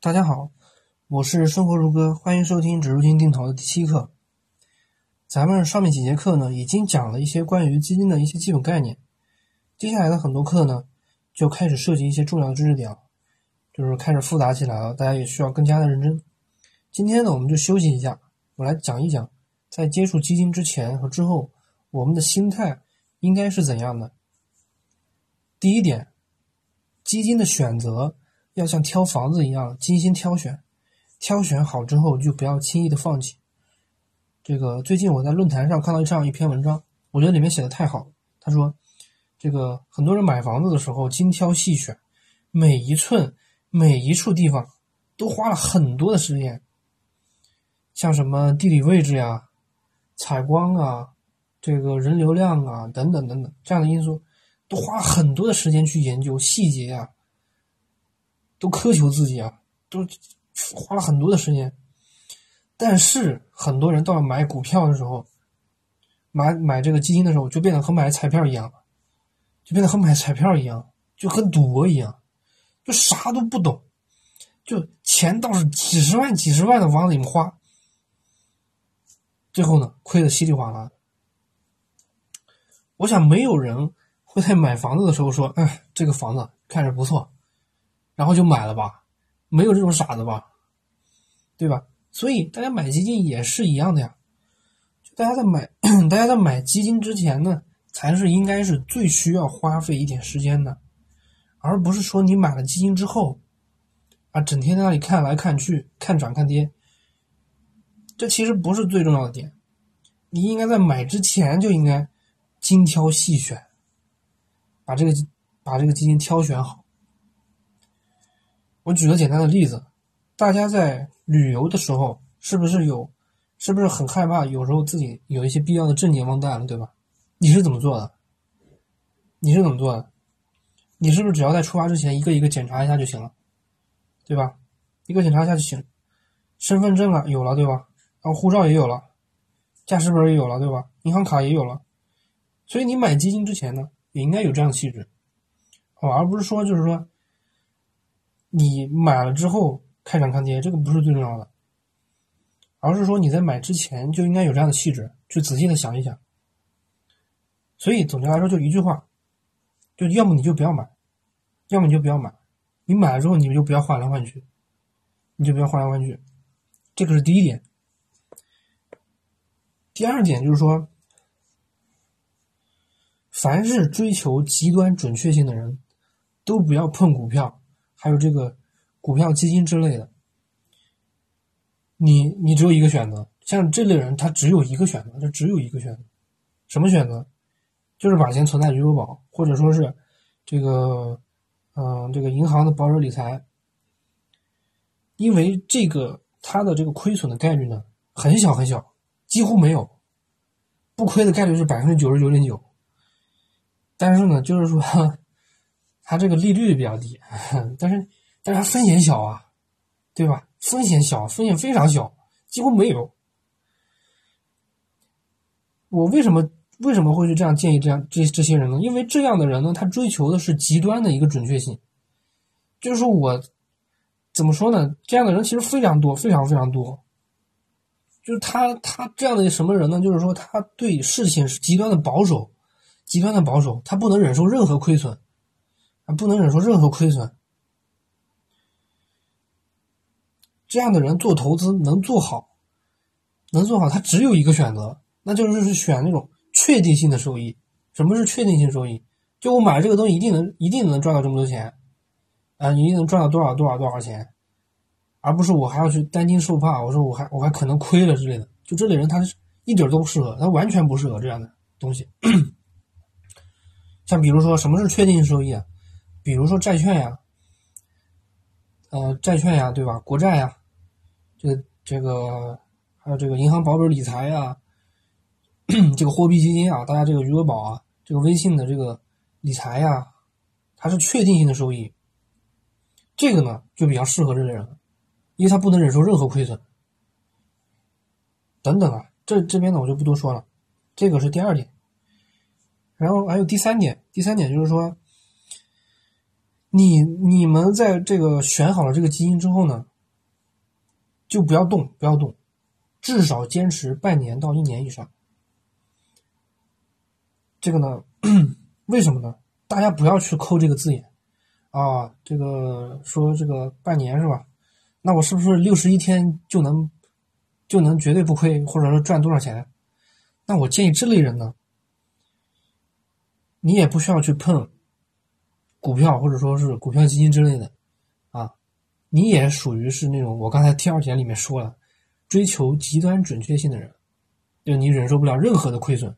大家好，我是生活如歌，欢迎收听指数基金定投的第七课。咱们上面几节课呢，已经讲了一些关于基金的一些基本概念。接下来的很多课呢，就开始涉及一些重要的知识点，就是开始复杂起来了，大家也需要更加的认真。今天呢，我们就休息一下，我来讲一讲，在接触基金之前和之后，我们的心态应该是怎样的。第一点，基金的选择。要像挑房子一样精心挑选，挑选好之后就不要轻易的放弃。这个最近我在论坛上看到这样一篇文章，我觉得里面写的太好了。他说，这个很多人买房子的时候精挑细选，每一寸每一处地方都花了很多的时间，像什么地理位置呀、采光啊、这个人流量啊等等等等这样的因素，都花了很多的时间去研究细节啊。都苛求自己啊，都花了很多的时间，但是很多人到了买股票的时候，买买这个基金的时候，就变得和买彩票一样，就变得和买彩票一样，就和赌博一样，就啥都不懂，就钱倒是几十万、几十万的往里面花，最后呢，亏的稀里哗啦。我想没有人会在买房子的时候说：“哎，这个房子看着不错。”然后就买了吧，没有这种傻子吧，对吧？所以大家买基金也是一样的呀。就大家在买，大家在买基金之前呢，才是应该是最需要花费一点时间的，而不是说你买了基金之后，啊，整天在那里看来看去，看涨看跌。这其实不是最重要的点，你应该在买之前就应该精挑细选，把这个把这个基金挑选好。我举个简单的例子，大家在旅游的时候，是不是有，是不是很害怕？有时候自己有一些必要的证件忘带了，对吧？你是怎么做的？你是怎么做的？你是不是只要在出发之前一个一个检查一下就行了，对吧？一个检查一下就行。身份证啊有了，对吧？然后护照也有了，驾驶本也有了，对吧？银行卡也有了。所以你买基金之前呢，也应该有这样的气质，好，而不是说就是说。你买了之后看涨看跌，这个不是最重要的，而是说你在买之前就应该有这样的气质，去仔细的想一想。所以总结来说，就一句话，就要么你就不要买，要么你就不要买。你买了之后，你就不要换来换去，你就不要换来换去。这个是第一点。第二点就是说，凡是追求极端准确性的人，都不要碰股票。还有这个股票基金之类的，你你只有一个选择。像这类人，他只有一个选择，他只有一个选择，什么选择？就是把钱存在余额宝，或者说是这个嗯这个银行的保守理财，因为这个它的这个亏损的概率呢很小很小，几乎没有，不亏的概率是百分之九十九点九。但是呢，就是说。它这个利率比较低，但是但是它风险小啊，对吧？风险小，风险非常小，几乎没有。我为什么为什么会去这样建议这样这这些人呢？因为这样的人呢，他追求的是极端的一个准确性，就是说我怎么说呢？这样的人其实非常多，非常非常多。就是他他这样的什么人呢？就是说他对事情是极端的保守，极端的保守，他不能忍受任何亏损。不能忍受任何亏损，这样的人做投资能做好，能做好，他只有一个选择，那就是选那种确定性的收益。什么是确定性收益？就我买这个东西，一定能一定能赚到这么多钱，啊，一定能赚到多少多少多少钱，而不是我还要去担惊受怕，我说我还我还可能亏了之类的。就这类人，他是一点都不适合，他完全不适合这样的东西。像比如说，什么是确定性收益啊？比如说债券呀，呃，债券呀，对吧？国债呀，这个这个还有这个银行保本理财呀，这个货币基金啊，大家这个余额宝啊，这个微信的这个理财呀，它是确定性的收益。这个呢，就比较适合这类人，因为他不能忍受任何亏损。等等啊，这这边呢我就不多说了，这个是第二点。然后还有第三点，第三点就是说。你你们在这个选好了这个基金之后呢，就不要动，不要动，至少坚持半年到一年以上。这个呢，为什么呢？大家不要去抠这个字眼啊，这个说这个半年是吧？那我是不是六十一天就能就能绝对不亏，或者说赚多少钱？那我建议这类人呢，你也不需要去碰股票或者说是股票基金之类的啊，你也属于是那种我刚才第二点里面说了，追求极端准确性的人，就你忍受不了任何的亏损，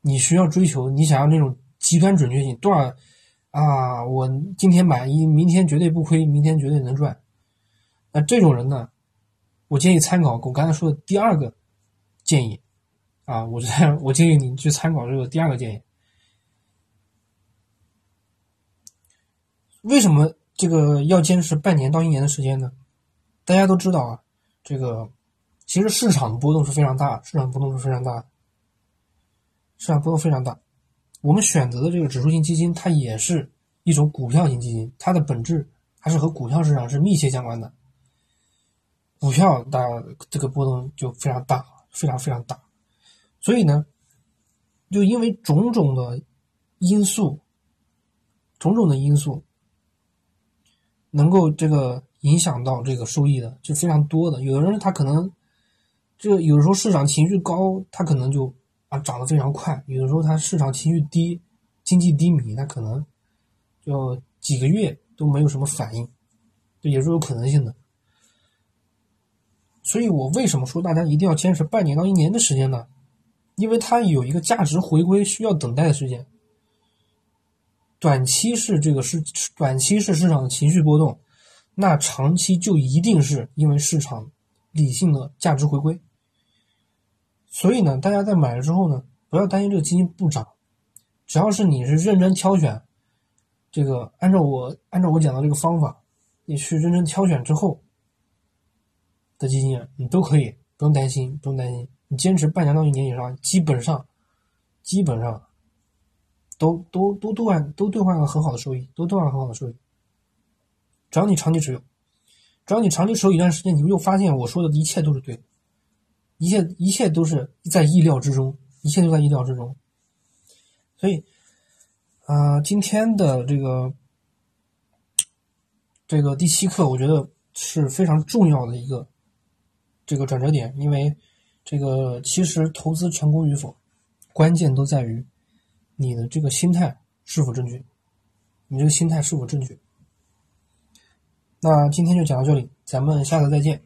你需要追求你想要那种极端准确性，多少啊？我今天买一，明天绝对不亏，明天绝对能赚。那这种人呢，我建议参考我刚才说的第二个建议。啊，我我建议你去参考这个第二个建议。为什么这个要坚持半年到一年的时间呢？大家都知道啊，这个其实市场波动是非常大，市场波动是非常大，市场波动非常大。我们选择的这个指数型基金，它也是一种股票型基金，它的本质还是和股票市场是密切相关的。股票大这个波动就非常大，非常非常大。所以呢，就因为种种的因素，种种的因素，能够这个影响到这个收益的就非常多的。有的人他可能，这有的时候市场情绪高，他可能就啊涨得非常快；有的时候他市场情绪低，经济低迷，他可能就几个月都没有什么反应，这也是有可能性的。所以我为什么说大家一定要坚持半年到一年的时间呢？因为它有一个价值回归需要等待的时间，短期是这个是短期是市场的情绪波动，那长期就一定是因为市场理性的价值回归。所以呢，大家在买了之后呢，不要担心这个基金不涨，只要是你是认真挑选，这个按照我按照我讲的这个方法，你去认真挑选之后的基金，你都可以不用担心，不用担心。你坚持半年到一年以上，基本上，基本上，都都都兑换都兑换了很好的收益，都兑换了很好的收益。只要你长期持有，只要你长期持有一段时间，你就发现我说的一切都是对的，一切一切都是在意料之中，一切都在意料之中。所以，啊，今天的这个这个第七课，我觉得是非常重要的一个这个转折点，因为。这个其实投资成功与否，关键都在于你的这个心态是否正确。你这个心态是否正确？那今天就讲到这里，咱们下次再见。